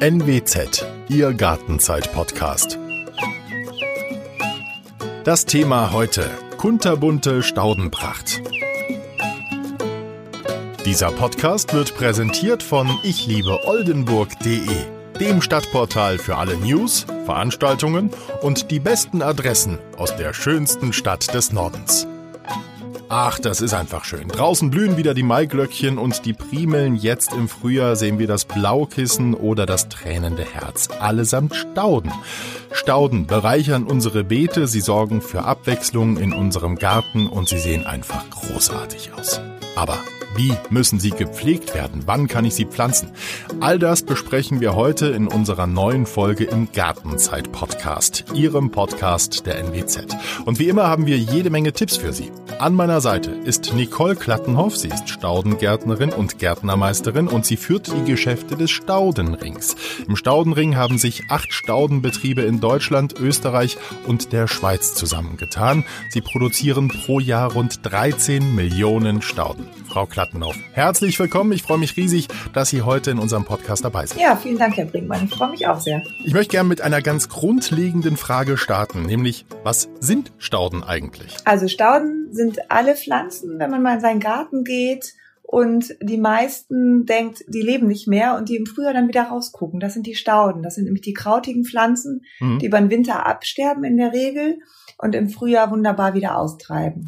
NWZ, Ihr Gartenzeit-Podcast. Das Thema heute: kunterbunte Staudenpracht. Dieser Podcast wird präsentiert von ichliebe-oldenburg.de, dem Stadtportal für alle News, Veranstaltungen und die besten Adressen aus der schönsten Stadt des Nordens. Ach, das ist einfach schön. Draußen blühen wieder die Maiglöckchen und die Primeln. Jetzt im Frühjahr sehen wir das Blaukissen oder das tränende Herz. Allesamt Stauden. Stauden bereichern unsere Beete, sie sorgen für Abwechslung in unserem Garten und sie sehen einfach großartig aus. Aber wie müssen sie gepflegt werden? Wann kann ich sie pflanzen? All das besprechen wir heute in unserer neuen Folge im Gartenzeit-Podcast, Ihrem Podcast der NWZ. Und wie immer haben wir jede Menge Tipps für Sie. An meiner Seite ist Nicole Klattenhoff. Sie ist Staudengärtnerin und Gärtnermeisterin und sie führt die Geschäfte des Staudenrings. Im Staudenring haben sich acht Staudenbetriebe in Deutschland, Österreich und der Schweiz zusammengetan. Sie produzieren pro Jahr rund 13 Millionen Stauden. Frau Klattenhoff. Herzlich willkommen. Ich freue mich riesig, dass Sie heute in unserem Podcast dabei sind. Ja, vielen Dank, Herr Brinkmann. Ich freue mich auch sehr. Ich möchte gerne mit einer ganz grundlegenden Frage starten, nämlich was sind Stauden eigentlich? Also Stauden sind alle Pflanzen, wenn man mal in seinen Garten geht und die meisten denkt, die leben nicht mehr und die im Frühjahr dann wieder rausgucken. Das sind die Stauden. Das sind nämlich die krautigen Pflanzen, mhm. die über den Winter absterben in der Regel und im Frühjahr wunderbar wieder austreiben.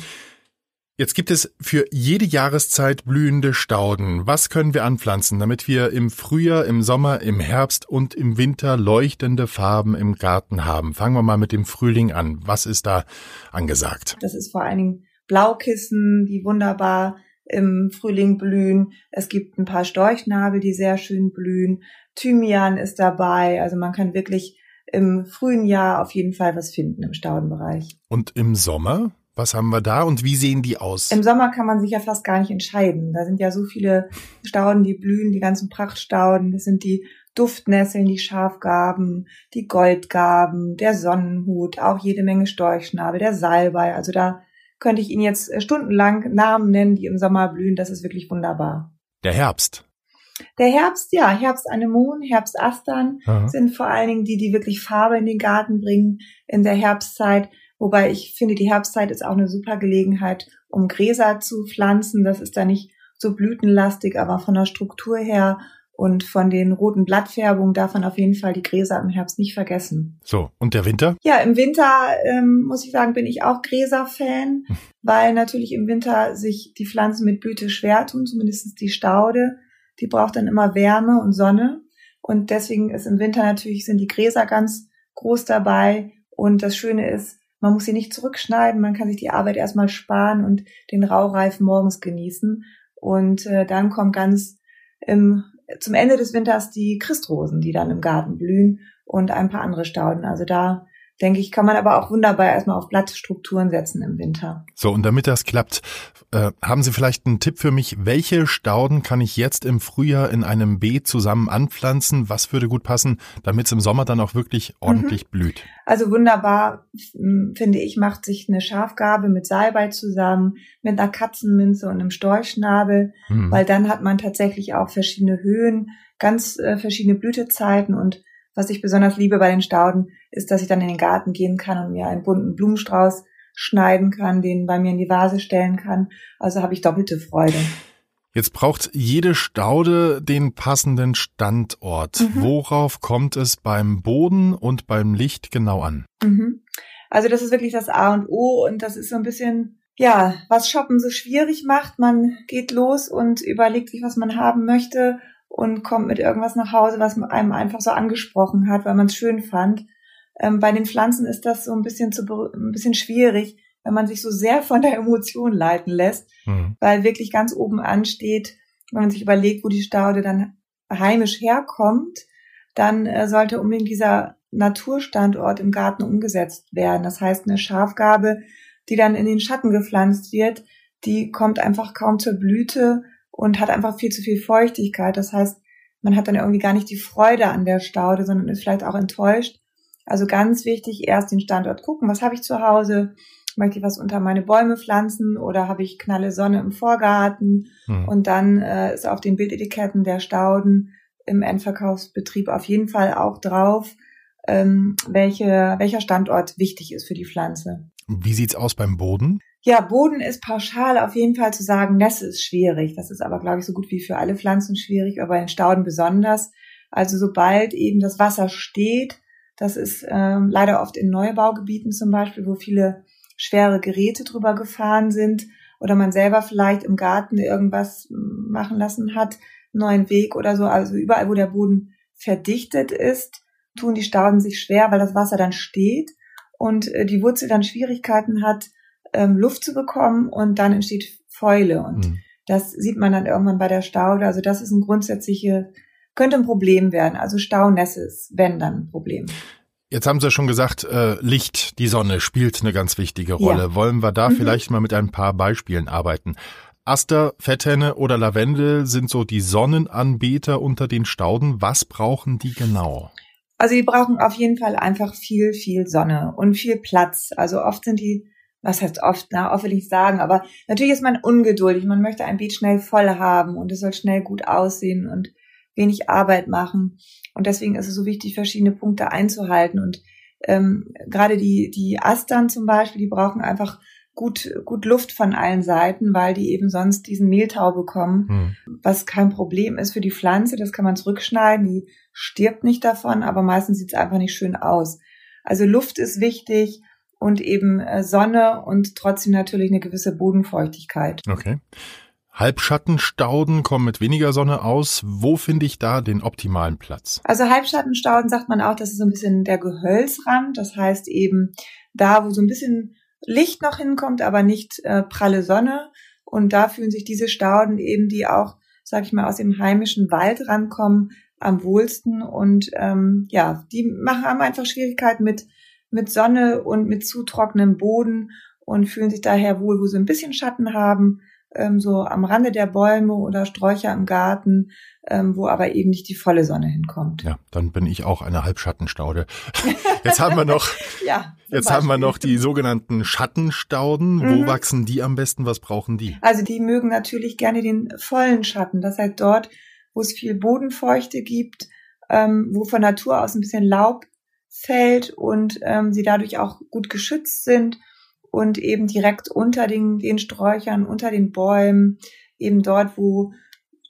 Jetzt gibt es für jede Jahreszeit blühende Stauden. Was können wir anpflanzen, damit wir im Frühjahr, im Sommer, im Herbst und im Winter leuchtende Farben im Garten haben? Fangen wir mal mit dem Frühling an. Was ist da angesagt? Das ist vor allen Dingen Blaukissen, die wunderbar im Frühling blühen. Es gibt ein paar Storchnabel, die sehr schön blühen. Thymian ist dabei. Also man kann wirklich im frühen Jahr auf jeden Fall was finden im Staudenbereich. Und im Sommer? Was haben wir da und wie sehen die aus? Im Sommer kann man sich ja fast gar nicht entscheiden. Da sind ja so viele Stauden, die blühen, die ganzen Prachtstauden. Das sind die Duftnesseln, die Schafgarben, die Goldgarben, der Sonnenhut, auch jede Menge Storchschnabel, der Salbei. Also da könnte ich Ihnen jetzt stundenlang Namen nennen, die im Sommer blühen. Das ist wirklich wunderbar. Der Herbst. Der Herbst, ja, Herbstanemon, Herbstastern Aha. sind vor allen Dingen die, die wirklich Farbe in den Garten bringen in der Herbstzeit. Wobei ich finde, die Herbstzeit ist auch eine super Gelegenheit, um Gräser zu pflanzen. Das ist da nicht so blütenlastig, aber von der Struktur her und von den roten Blattfärbungen darf man auf jeden Fall die Gräser im Herbst nicht vergessen. So, und der Winter? Ja, im Winter ähm, muss ich sagen, bin ich auch Gräser-Fan, hm. weil natürlich im Winter sich die Pflanzen mit Blüte schwer tun, zumindest die Staude. Die braucht dann immer Wärme und Sonne. Und deswegen ist im Winter natürlich, sind die Gräser ganz groß dabei. Und das Schöne ist, man muss sie nicht zurückschneiden, man kann sich die Arbeit erstmal sparen und den Raureif morgens genießen. Und äh, dann kommt ganz im, zum Ende des Winters die Christrosen, die dann im Garten blühen und ein paar andere Stauden. Also da denke ich, kann man aber auch wunderbar erstmal auf Blattstrukturen setzen im Winter. So, und damit das klappt, äh, haben Sie vielleicht einen Tipp für mich? Welche Stauden kann ich jetzt im Frühjahr in einem Beet zusammen anpflanzen? Was würde gut passen, damit es im Sommer dann auch wirklich ordentlich mhm. blüht? Also wunderbar, finde ich, macht sich eine Schafgabe mit Salbei zusammen, mit einer Katzenminze und einem Storchschnabel, mhm. weil dann hat man tatsächlich auch verschiedene Höhen, ganz äh, verschiedene Blütezeiten und was ich besonders liebe bei den Stauden, ist, dass ich dann in den Garten gehen kann und mir einen bunten Blumenstrauß schneiden kann, den bei mir in die Vase stellen kann. Also habe ich doppelte Freude. Jetzt braucht jede Staude den passenden Standort. Mhm. Worauf kommt es beim Boden und beim Licht genau an? Mhm. Also das ist wirklich das A und O und das ist so ein bisschen, ja, was Shoppen so schwierig macht. Man geht los und überlegt sich, was man haben möchte und kommt mit irgendwas nach Hause, was einem einfach so angesprochen hat, weil man es schön fand. Ähm, bei den Pflanzen ist das so ein bisschen zu, ein bisschen schwierig, wenn man sich so sehr von der Emotion leiten lässt, mhm. weil wirklich ganz oben ansteht, wenn man sich überlegt, wo die Staude dann heimisch herkommt, dann äh, sollte unbedingt dieser Naturstandort im Garten umgesetzt werden. Das heißt, eine Schafgabe, die dann in den Schatten gepflanzt wird, die kommt einfach kaum zur Blüte und hat einfach viel zu viel Feuchtigkeit. Das heißt, man hat dann irgendwie gar nicht die Freude an der Staude, sondern ist vielleicht auch enttäuscht. Also ganz wichtig, erst den Standort gucken, was habe ich zu Hause? Möchte ich was unter meine Bäume pflanzen oder habe ich knalle Sonne im Vorgarten? Mhm. Und dann äh, ist auf den Bildetiketten der Stauden im Endverkaufsbetrieb auf jeden Fall auch drauf, ähm, welche, welcher Standort wichtig ist für die Pflanze. Wie sieht's aus beim Boden? Ja, Boden ist pauschal auf jeden Fall zu sagen, Nässe ist schwierig. Das ist aber, glaube ich, so gut wie für alle Pflanzen schwierig, aber in Stauden besonders. Also sobald eben das Wasser steht, das ist ähm, leider oft in Neubaugebieten zum Beispiel, wo viele schwere Geräte drüber gefahren sind oder man selber vielleicht im Garten irgendwas machen lassen hat, neuen Weg oder so. Also überall, wo der Boden verdichtet ist, tun die Stauden sich schwer, weil das Wasser dann steht und äh, die Wurzel dann Schwierigkeiten hat, ähm, Luft zu bekommen und dann entsteht Fäule und mhm. das sieht man dann irgendwann bei der Staude. Also das ist ein grundsätzliche, könnte ein Problem werden. Also Staunässe ist, wenn dann ein Problem. Jetzt haben Sie ja schon gesagt, äh, Licht, die Sonne spielt eine ganz wichtige Rolle. Ja. Wollen wir da mhm. vielleicht mal mit ein paar Beispielen arbeiten? Aster, Fetthenne oder Lavendel sind so die Sonnenanbeter unter den Stauden. Was brauchen die genau? Also die brauchen auf jeden Fall einfach viel, viel Sonne und viel Platz. Also oft sind die, was heißt oft, na, oft will ich sagen, aber natürlich ist man ungeduldig. Man möchte ein Beet schnell voll haben und es soll schnell gut aussehen und wenig Arbeit machen. Und deswegen ist es so wichtig, verschiedene Punkte einzuhalten. Und ähm, gerade die, die Astern zum Beispiel, die brauchen einfach gut, gut Luft von allen Seiten, weil die eben sonst diesen Mehltau bekommen, hm. was kein Problem ist für die Pflanze. Das kann man zurückschneiden, die stirbt nicht davon, aber meistens sieht es einfach nicht schön aus. Also Luft ist wichtig und eben äh, Sonne und trotzdem natürlich eine gewisse Bodenfeuchtigkeit. Okay. Halbschattenstauden kommen mit weniger Sonne aus. Wo finde ich da den optimalen Platz? Also Halbschattenstauden sagt man auch, das ist so ein bisschen der Gehölzrand. Das heißt eben da, wo so ein bisschen Licht noch hinkommt, aber nicht äh, pralle Sonne. Und da fühlen sich diese Stauden eben, die auch, sag ich mal, aus dem heimischen Wald rankommen, am wohlsten. Und ähm, ja, die machen haben einfach Schwierigkeiten mit, mit Sonne und mit zu trockenem Boden und fühlen sich daher wohl, wo sie ein bisschen Schatten haben ähm, so am Rande der Bäume oder Sträucher im Garten, ähm, wo aber eben nicht die volle Sonne hinkommt. Ja, dann bin ich auch eine Halbschattenstaude. Jetzt haben wir noch, ja, jetzt Beispiel. haben wir noch die sogenannten Schattenstauden. Mhm. Wo wachsen die am besten? Was brauchen die? Also die mögen natürlich gerne den vollen Schatten. Das heißt dort, wo es viel Bodenfeuchte gibt, ähm, wo von Natur aus ein bisschen Laub fällt und ähm, sie dadurch auch gut geschützt sind und eben direkt unter den, den Sträuchern, unter den Bäumen, eben dort, wo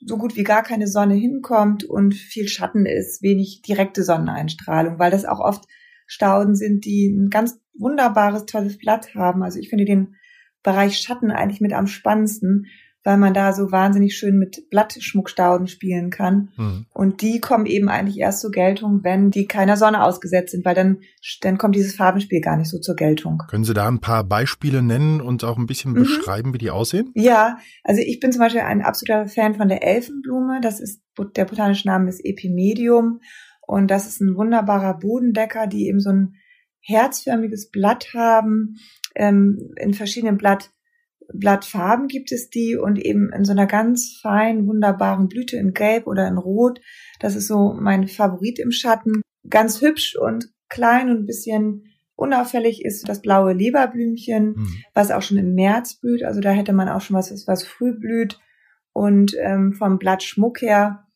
so gut wie gar keine Sonne hinkommt und viel Schatten ist, wenig direkte Sonneneinstrahlung, weil das auch oft Stauden sind, die ein ganz wunderbares, tolles Blatt haben. Also ich finde den Bereich Schatten eigentlich mit am spannendsten, weil man da so wahnsinnig schön mit Blattschmuckstauden spielen kann. Mhm. Und die kommen eben eigentlich erst zur Geltung, wenn die keiner Sonne ausgesetzt sind, weil dann, dann kommt dieses Farbenspiel gar nicht so zur Geltung. Können Sie da ein paar Beispiele nennen und auch ein bisschen mhm. beschreiben, wie die aussehen? Ja, also ich bin zum Beispiel ein absoluter Fan von der Elfenblume. Das ist, der botanische Name ist Epimedium. Und das ist ein wunderbarer Bodendecker, die eben so ein herzförmiges Blatt haben, ähm, in verschiedenen Blatt Blattfarben gibt es die und eben in so einer ganz feinen, wunderbaren Blüte in Gelb oder in Rot. Das ist so mein Favorit im Schatten. Ganz hübsch und klein und ein bisschen unauffällig ist das blaue Leberblümchen, mhm. was auch schon im März blüht. Also da hätte man auch schon was, was früh blüht. Und ähm, vom Blattschmuck her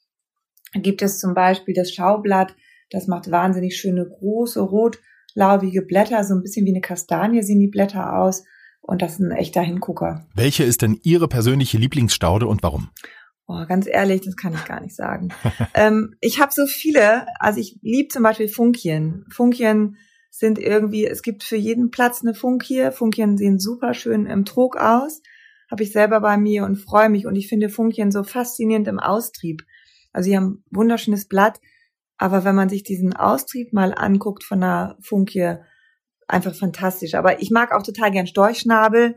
gibt es zum Beispiel das Schaublatt. Das macht wahnsinnig schöne, große, rotlaubige Blätter. So ein bisschen wie eine Kastanie sehen die Blätter aus. Und das ist ein echter Hingucker. Welche ist denn Ihre persönliche Lieblingsstaude und warum? Oh, ganz ehrlich, das kann ich gar nicht sagen. ähm, ich habe so viele, also ich liebe zum Beispiel Funkien. Funkien sind irgendwie, es gibt für jeden Platz eine Funkie. Funkien sehen super schön im Trog aus. Habe ich selber bei mir und freue mich. Und ich finde Funkien so faszinierend im Austrieb. Also sie haben wunderschönes Blatt. Aber wenn man sich diesen Austrieb mal anguckt von einer Funkie, einfach fantastisch. Aber ich mag auch total gern Storchschnabel,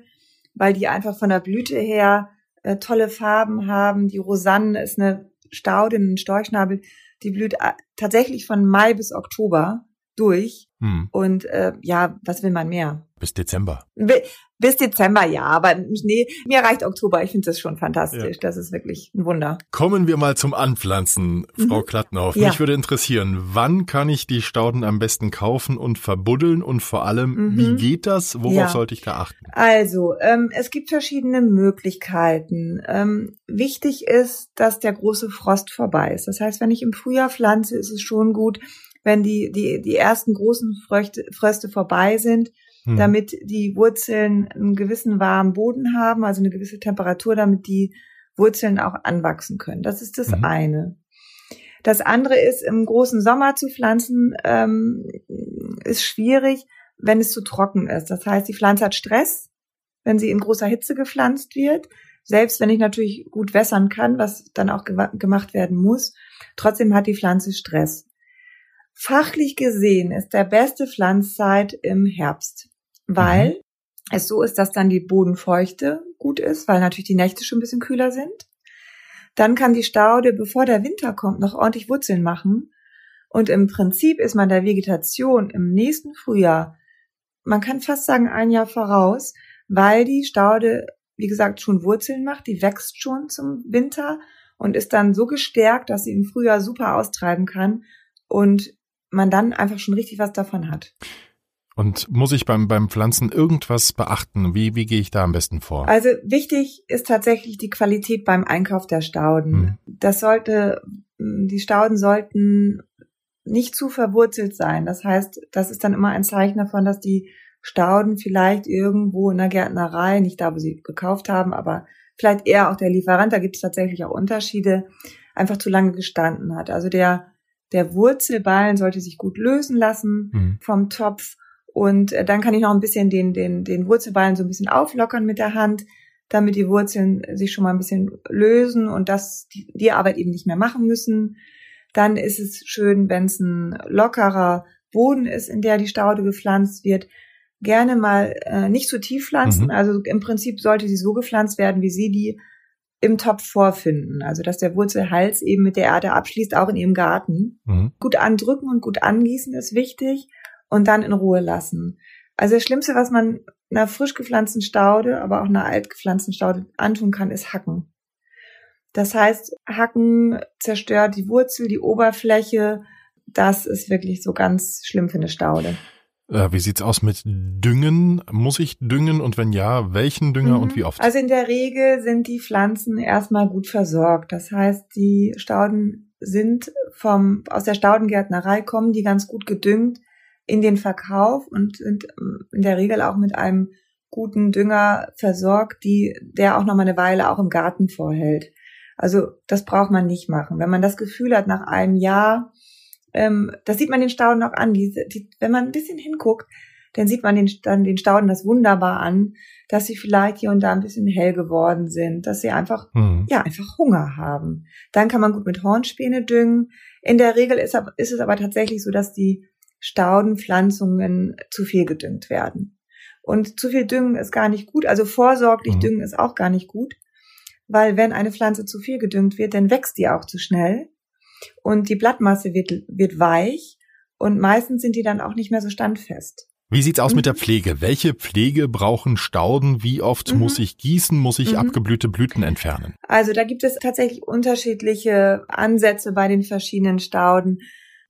weil die einfach von der Blüte her äh, tolle Farben haben. Die Rosanne ist eine Staude, ein Storchschnabel, die blüht äh, tatsächlich von Mai bis Oktober durch. Hm. Und äh, ja, was will man mehr? Bis Dezember. Bis Dezember ja, aber nee, mir reicht Oktober. Ich finde das schon fantastisch. Ja. Das ist wirklich ein Wunder. Kommen wir mal zum Anpflanzen, Frau mhm. Klattnauf. Ja. Mich würde interessieren, wann kann ich die Stauden am besten kaufen und verbuddeln und vor allem, mhm. wie geht das? Worauf ja. sollte ich da achten? Also, ähm, es gibt verschiedene Möglichkeiten. Ähm, wichtig ist, dass der große Frost vorbei ist. Das heißt, wenn ich im Frühjahr pflanze, ist es schon gut, wenn die, die, die ersten großen Fröchte, Fröste vorbei sind, hm. damit die Wurzeln einen gewissen warmen Boden haben, also eine gewisse Temperatur, damit die Wurzeln auch anwachsen können. Das ist das mhm. eine. Das andere ist, im großen Sommer zu pflanzen, ähm, ist schwierig, wenn es zu trocken ist. Das heißt, die Pflanze hat Stress, wenn sie in großer Hitze gepflanzt wird. Selbst wenn ich natürlich gut wässern kann, was dann auch gemacht werden muss, trotzdem hat die Pflanze Stress. Fachlich gesehen ist der beste Pflanzzeit im Herbst weil mhm. es so ist, dass dann die Bodenfeuchte gut ist, weil natürlich die Nächte schon ein bisschen kühler sind. Dann kann die Staude, bevor der Winter kommt, noch ordentlich Wurzeln machen. Und im Prinzip ist man der Vegetation im nächsten Frühjahr, man kann fast sagen ein Jahr voraus, weil die Staude, wie gesagt, schon Wurzeln macht, die wächst schon zum Winter und ist dann so gestärkt, dass sie im Frühjahr super austreiben kann und man dann einfach schon richtig was davon hat. Und muss ich beim, beim Pflanzen irgendwas beachten? Wie, wie gehe ich da am besten vor? Also wichtig ist tatsächlich die Qualität beim Einkauf der Stauden. Hm. Das sollte, die Stauden sollten nicht zu verwurzelt sein. Das heißt, das ist dann immer ein Zeichen davon, dass die Stauden vielleicht irgendwo in der Gärtnerei, nicht da, wo sie gekauft haben, aber vielleicht eher auch der Lieferant, da gibt es tatsächlich auch Unterschiede, einfach zu lange gestanden hat. Also der, der Wurzelballen sollte sich gut lösen lassen mhm. vom Topf und äh, dann kann ich noch ein bisschen den, den, den Wurzelballen so ein bisschen auflockern mit der Hand, damit die Wurzeln sich schon mal ein bisschen lösen und das die, die Arbeit eben nicht mehr machen müssen. Dann ist es schön, wenn es ein lockerer Boden ist, in der die Staude gepflanzt wird. Gerne mal äh, nicht zu tief pflanzen. Mhm. Also im Prinzip sollte sie so gepflanzt werden, wie sie die im Topf vorfinden. Also dass der Wurzelhals eben mit der Erde abschließt, auch in ihrem Garten. Mhm. Gut andrücken und gut angießen ist wichtig und dann in Ruhe lassen. Also das Schlimmste, was man einer frisch gepflanzten Staude, aber auch einer alt gepflanzten Staude antun kann, ist Hacken. Das heißt, Hacken zerstört die Wurzel, die Oberfläche. Das ist wirklich so ganz schlimm für eine Staude. Äh, wie sieht's aus mit Düngen? Muss ich düngen und wenn ja, welchen Dünger mhm. und wie oft? Also in der Regel sind die Pflanzen erstmal gut versorgt. Das heißt, die Stauden sind vom aus der Staudengärtnerei kommen die ganz gut gedüngt in den Verkauf und sind ähm, in der Regel auch mit einem guten Dünger versorgt, die, der auch noch mal eine Weile auch im Garten vorhält. Also das braucht man nicht machen. Wenn man das Gefühl hat, nach einem Jahr, ähm, das sieht man den Stauden auch an, die, die, wenn man ein bisschen hinguckt, dann sieht man den, dann den Stauden das wunderbar an, dass sie vielleicht hier und da ein bisschen hell geworden sind, dass sie einfach, mhm. ja, einfach Hunger haben. Dann kann man gut mit Hornspäne düngen. In der Regel ist, ist es aber tatsächlich so, dass die Staudenpflanzungen zu viel gedüngt werden. Und zu viel Düngen ist gar nicht gut, also vorsorglich mhm. düngen ist auch gar nicht gut, weil wenn eine Pflanze zu viel gedüngt wird, dann wächst die auch zu schnell und die Blattmasse wird, wird weich und meistens sind die dann auch nicht mehr so standfest. Wie sieht's aus mhm. mit der Pflege? Welche Pflege brauchen Stauden? Wie oft mhm. muss ich gießen? Muss ich mhm. abgeblühte Blüten entfernen? Also da gibt es tatsächlich unterschiedliche Ansätze bei den verschiedenen Stauden.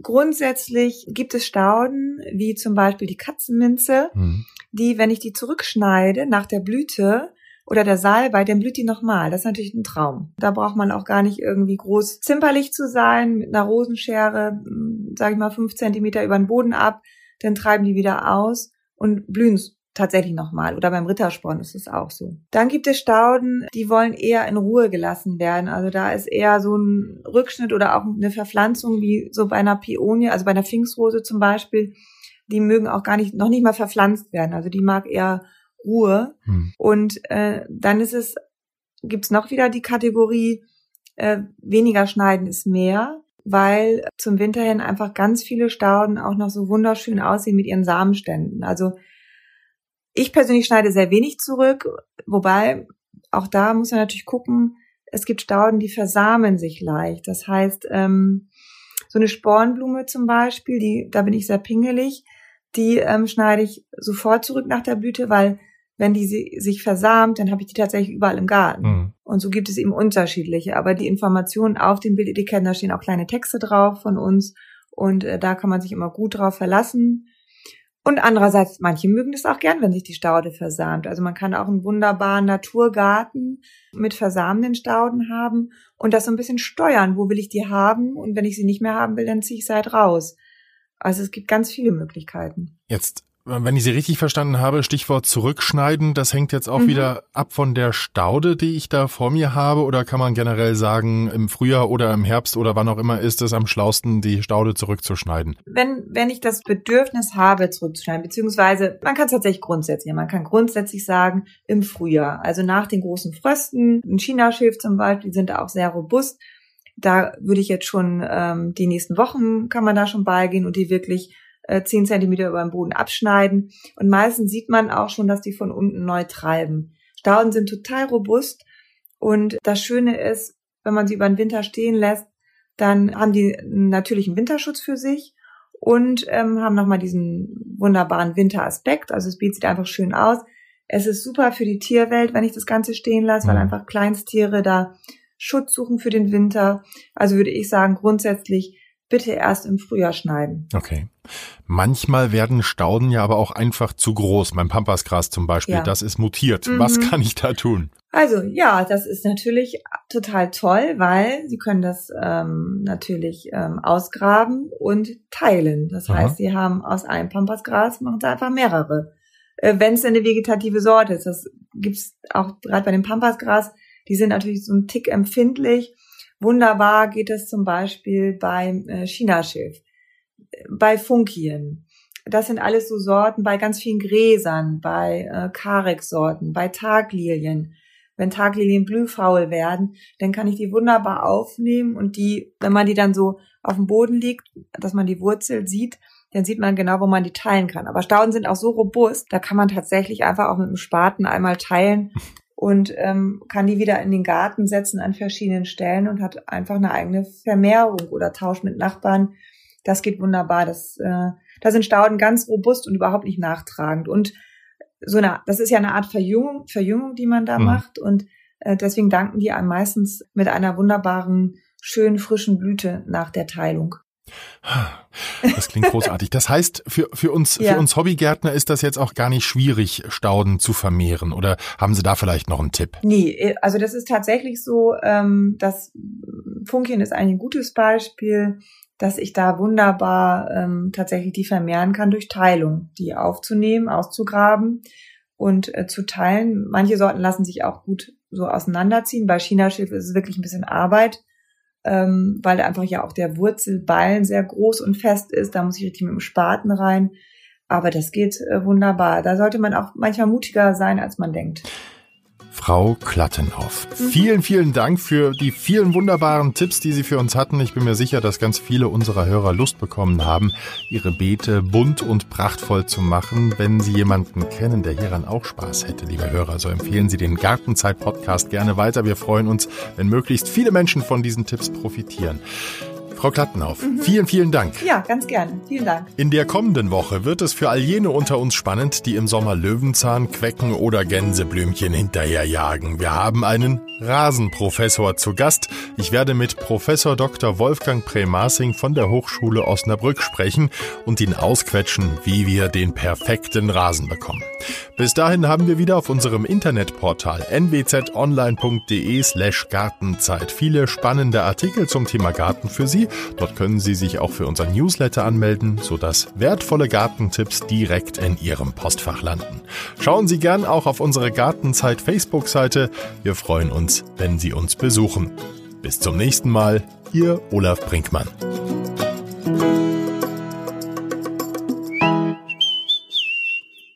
Grundsätzlich gibt es Stauden, wie zum Beispiel die Katzenminze, mhm. die, wenn ich die zurückschneide nach der Blüte oder der Salbei, dann blüht die nochmal. Das ist natürlich ein Traum. Da braucht man auch gar nicht irgendwie groß zimperlich zu sein, mit einer Rosenschere, hm, sage ich mal, fünf Zentimeter über den Boden ab, dann treiben die wieder aus und blühen tatsächlich nochmal. Oder beim Rittersporn ist es auch so. Dann gibt es Stauden, die wollen eher in Ruhe gelassen werden. Also da ist eher so ein Rückschnitt oder auch eine Verpflanzung wie so bei einer Pionie, also bei einer Pfingstrose zum Beispiel. Die mögen auch gar nicht, noch nicht mal verpflanzt werden. Also die mag eher Ruhe. Hm. Und äh, dann ist es, gibt's noch wieder die Kategorie, äh, weniger schneiden ist mehr weil zum Winter hin einfach ganz viele Stauden auch noch so wunderschön aussehen mit ihren Samenständen. Also ich persönlich schneide sehr wenig zurück, wobei auch da muss man natürlich gucken, es gibt Stauden, die versamen sich leicht. Das heißt, ähm, so eine Spornblume zum Beispiel, die, da bin ich sehr pingelig, die ähm, schneide ich sofort zurück nach der Blüte, weil wenn die sich versamt, dann habe ich die tatsächlich überall im Garten. Mhm. Und so gibt es eben unterschiedliche. Aber die Informationen auf den Bildetiketten, da stehen auch kleine Texte drauf von uns. Und äh, da kann man sich immer gut drauf verlassen. Und andererseits, manche mögen es auch gern, wenn sich die Staude versamt. Also man kann auch einen wunderbaren Naturgarten mit versamenden Stauden haben und das so ein bisschen steuern. Wo will ich die haben? Und wenn ich sie nicht mehr haben will, dann ziehe ich sie halt raus. Also es gibt ganz viele Möglichkeiten. Jetzt wenn ich Sie richtig verstanden habe, Stichwort zurückschneiden, das hängt jetzt auch mhm. wieder ab von der Staude, die ich da vor mir habe, oder kann man generell sagen, im Frühjahr oder im Herbst oder wann auch immer ist es am schlausten, die Staude zurückzuschneiden? Wenn, wenn ich das Bedürfnis habe, zurückzuschneiden, beziehungsweise man kann es tatsächlich grundsätzlich, man kann grundsätzlich sagen, im Frühjahr, also nach den großen Frösten, ein Chinaschilf zum Beispiel, die sind auch sehr robust. Da würde ich jetzt schon ähm, die nächsten Wochen kann man da schon beigehen und die wirklich 10 Zentimeter über dem Boden abschneiden. Und meistens sieht man auch schon, dass die von unten neu treiben. Stauden sind total robust. Und das Schöne ist, wenn man sie über den Winter stehen lässt, dann haben die einen natürlichen Winterschutz für sich und ähm, haben nochmal diesen wunderbaren Winteraspekt. Also das Beet sieht einfach schön aus. Es ist super für die Tierwelt, wenn ich das Ganze stehen lasse, weil mhm. einfach Kleinsttiere da Schutz suchen für den Winter. Also würde ich sagen, grundsätzlich bitte erst im Frühjahr schneiden. Okay. Manchmal werden Stauden ja aber auch einfach zu groß. Mein Pampasgras zum Beispiel, ja. das ist mutiert. Mhm. Was kann ich da tun? Also ja, das ist natürlich total toll, weil Sie können das ähm, natürlich ähm, ausgraben und teilen. Das Aha. heißt, Sie haben aus einem Pampasgras machen Sie einfach mehrere. Äh, Wenn es eine vegetative Sorte ist, das gibt's auch gerade bei dem Pampasgras. Die sind natürlich so ein Tick empfindlich Wunderbar geht es zum Beispiel beim äh, Chinaschilf, bei Funkien. Das sind alles so Sorten bei ganz vielen Gräsern, bei äh, Karex-Sorten, bei Taglilien. Wenn Taglilien blühfaul werden, dann kann ich die wunderbar aufnehmen und die, wenn man die dann so auf dem Boden liegt, dass man die Wurzel sieht, dann sieht man genau, wo man die teilen kann. Aber Stauden sind auch so robust, da kann man tatsächlich einfach auch mit dem Spaten einmal teilen und ähm, kann die wieder in den Garten setzen an verschiedenen Stellen und hat einfach eine eigene Vermehrung oder Tausch mit Nachbarn. Das geht wunderbar. Das, äh, da sind Stauden ganz robust und überhaupt nicht nachtragend. Und so eine, das ist ja eine Art Verjüngung, Verjüngung, die man da mhm. macht. Und äh, deswegen danken die einem meistens mit einer wunderbaren, schönen, frischen Blüte nach der Teilung. Das klingt großartig. Das heißt, für, für uns, ja. für uns Hobbygärtner ist das jetzt auch gar nicht schwierig, Stauden zu vermehren. Oder haben Sie da vielleicht noch einen Tipp? Nee, also das ist tatsächlich so, ähm, das Funkchen ist ein gutes Beispiel, dass ich da wunderbar ähm, tatsächlich die vermehren kann durch Teilung, die aufzunehmen, auszugraben und äh, zu teilen. Manche Sorten lassen sich auch gut so auseinanderziehen. Bei Chinaschilf ist es wirklich ein bisschen Arbeit ähm, weil einfach ja auch der Wurzelballen sehr groß und fest ist. Da muss ich richtig mit dem Spaten rein. Aber das geht äh, wunderbar. Da sollte man auch manchmal mutiger sein, als man denkt. Frau Klattenhoff. Mhm. Vielen, vielen Dank für die vielen wunderbaren Tipps, die Sie für uns hatten. Ich bin mir sicher, dass ganz viele unserer Hörer Lust bekommen haben, ihre Beete bunt und prachtvoll zu machen. Wenn Sie jemanden kennen, der hieran auch Spaß hätte, liebe Hörer, so empfehlen Sie den Gartenzeit-Podcast gerne weiter. Wir freuen uns, wenn möglichst viele Menschen von diesen Tipps profitieren. Frau Klattenhoff, mhm. vielen, vielen Dank. Ja, ganz gerne. Vielen Dank. In der kommenden Woche wird es für all jene unter uns spannend, die im Sommer Löwenzahn, Quecken oder Gänseblümchen hinterherjagen. Wir haben einen Rasenprofessor zu Gast. Ich werde mit Professor Dr. Wolfgang Premassing von der Hochschule Osnabrück sprechen und ihn ausquetschen, wie wir den perfekten Rasen bekommen. Bis dahin haben wir wieder auf unserem Internetportal nwzonline.de slash Gartenzeit viele spannende Artikel zum Thema Garten für Sie Dort können Sie sich auch für unseren Newsletter anmelden, sodass wertvolle Gartentipps direkt in Ihrem Postfach landen. Schauen Sie gern auch auf unsere Gartenzeit Facebook-Seite. Wir freuen uns, wenn Sie uns besuchen. Bis zum nächsten Mal, Ihr Olaf Brinkmann.